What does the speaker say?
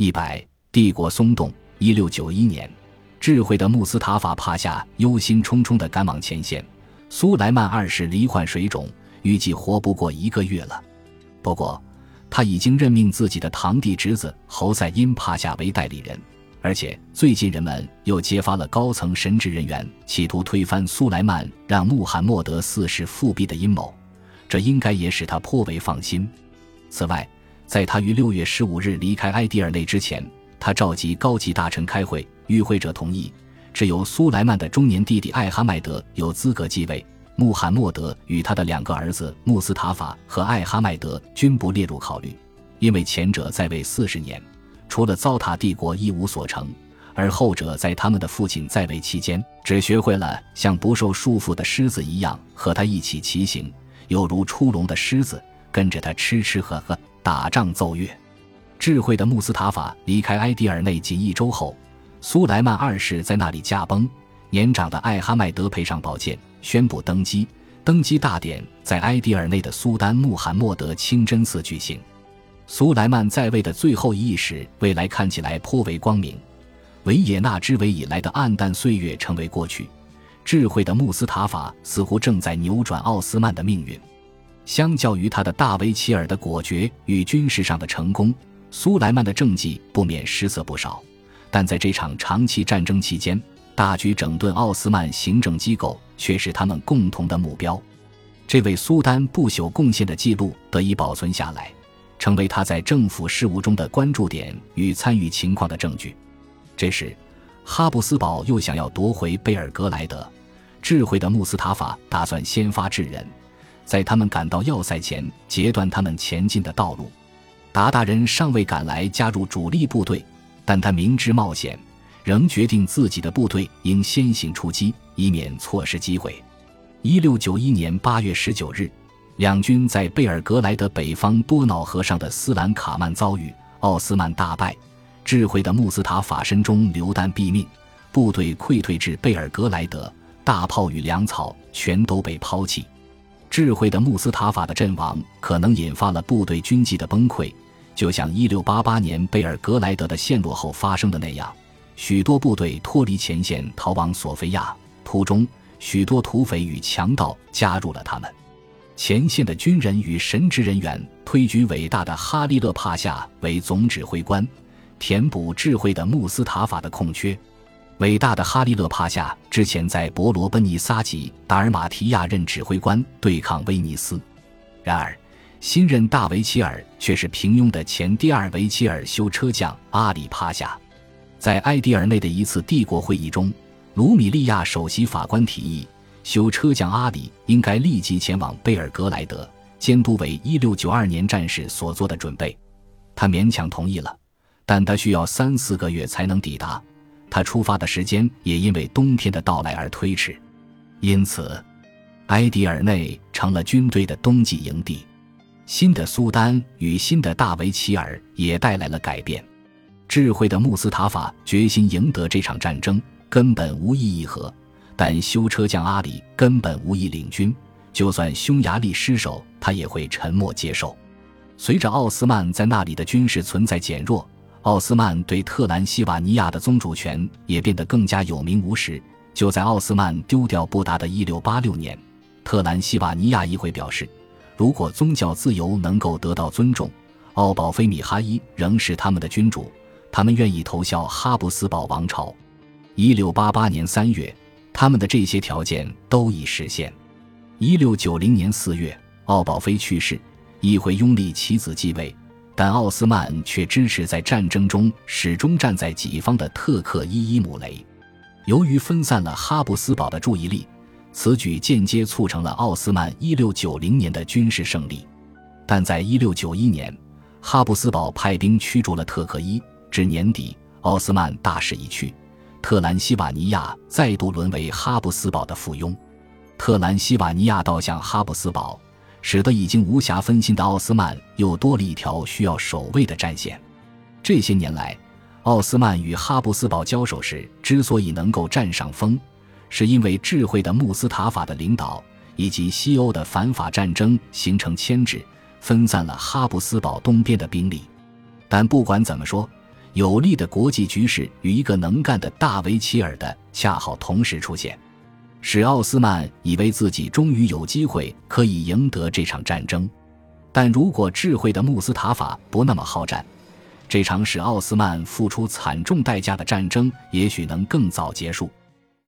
一百，帝国松动。一六九一年，智慧的穆斯塔法帕夏忧心忡忡地赶往前线。苏莱曼二世罹患水肿，预计活不过一个月了。不过，他已经任命自己的堂弟侄子侯赛因帕夏为代理人，而且最近人们又揭发了高层神职人员企图推翻苏莱曼让穆罕默德四世复辟的阴谋，这应该也使他颇为放心。此外，在他于六月十五日离开埃迪尔内之前，他召集高级大臣开会，与会者同意，只有苏莱曼的中年弟弟艾哈迈德有资格继位，穆罕默德与他的两个儿子穆斯塔法和艾哈迈德均不列入考虑，因为前者在位四十年，除了糟蹋帝国一无所成，而后者在他们的父亲在位期间，只学会了像不受束缚的狮子一样和他一起骑行，犹如出笼的狮子跟着他吃吃喝喝、打仗奏乐。智慧的穆斯塔法离开埃迪尔内仅一周后，苏莱曼二世在那里驾崩。年长的艾哈迈德陪上宝剑，宣布登基。登基大典在埃迪尔内的苏丹穆罕默德清真寺举行。苏莱曼在位的最后一役时，未来看起来颇为光明。维也纳之围以来的暗淡岁月成为过去。智慧的穆斯塔法似乎正在扭转奥斯曼的命运。相较于他的大维齐尔的果决与军事上的成功。苏莱曼的政绩不免失色不少，但在这场长期战争期间，大举整顿奥斯曼行政机构却是他们共同的目标。这位苏丹不朽贡献的记录得以保存下来，成为他在政府事务中的关注点与参与情况的证据。这时，哈布斯堡又想要夺回贝尔格莱德，智慧的穆斯塔法打算先发制人，在他们赶到要塞前截断他们前进的道路。鞑靼人尚未赶来加入主力部队，但他明知冒险，仍决定自己的部队应先行出击，以免错失机会。一六九一年八月十九日，两军在贝尔格莱德北方多瑙河上的斯兰卡曼遭遇奥斯曼大败，智慧的穆斯塔法身中流弹毙命，部队溃退至贝尔格莱德，大炮与粮草全都被抛弃。智慧的穆斯塔法的阵亡，可能引发了部队军纪的崩溃，就像1688年贝尔格莱德的陷落后发生的那样。许多部队脱离前线，逃往索菲亚，途中许多土匪与强盗加入了他们。前线的军人与神职人员推举伟大的哈利勒帕夏为总指挥官，填补智慧的穆斯塔法的空缺。伟大的哈利勒帕夏之前在博罗奔尼撒及达尔马提亚任指挥官，对抗威尼斯。然而，新任大维齐尔却是平庸的前第二维齐尔修车匠阿里帕夏。在埃迪尔内的一次帝国会议中，卢米利亚首席法官提议，修车匠阿里应该立即前往贝尔格莱德，监督为1692年战事所做的准备。他勉强同意了，但他需要三四个月才能抵达。他出发的时间也因为冬天的到来而推迟，因此，埃迪尔内成了军队的冬季营地。新的苏丹与新的大维齐尔也带来了改变。智慧的穆斯塔法决心赢得这场战争，根本无意议和，但修车匠阿里根本无意领军。就算匈牙利失守，他也会沉默接受。随着奥斯曼在那里的军事存在减弱。奥斯曼对特兰西瓦尼亚的宗主权也变得更加有名无实。就在奥斯曼丢掉布达的一六八六年，特兰西瓦尼亚议会表示，如果宗教自由能够得到尊重，奥保菲米哈伊仍是他们的君主，他们愿意投效哈布斯堡王朝。一六八八年三月，他们的这些条件都已实现。一六九零年四月，奥保菲去世，议会拥立其子继位。但奥斯曼却支持在战争中始终站在己方的特克伊伊姆雷。由于分散了哈布斯堡的注意力，此举间接促成了奥斯曼1690年的军事胜利。但在1691年，哈布斯堡派兵驱逐了特克伊。至年底，奥斯曼大势已去，特兰西瓦尼亚再度沦为哈布斯堡的附庸。特兰西瓦尼亚倒向哈布斯堡。使得已经无暇分心的奥斯曼又多了一条需要守卫的战线。这些年来，奥斯曼与哈布斯堡交手时之所以能够占上风，是因为智慧的穆斯塔法的领导以及西欧的反法战争形成牵制，分散了哈布斯堡东边的兵力。但不管怎么说，有利的国际局势与一个能干的大维齐尔的恰好同时出现，使奥斯曼以为自己终于有机会可以赢得这场战争。但如果智慧的穆斯塔法不那么好战，这场使奥斯曼付出惨重代价的战争也许能更早结束。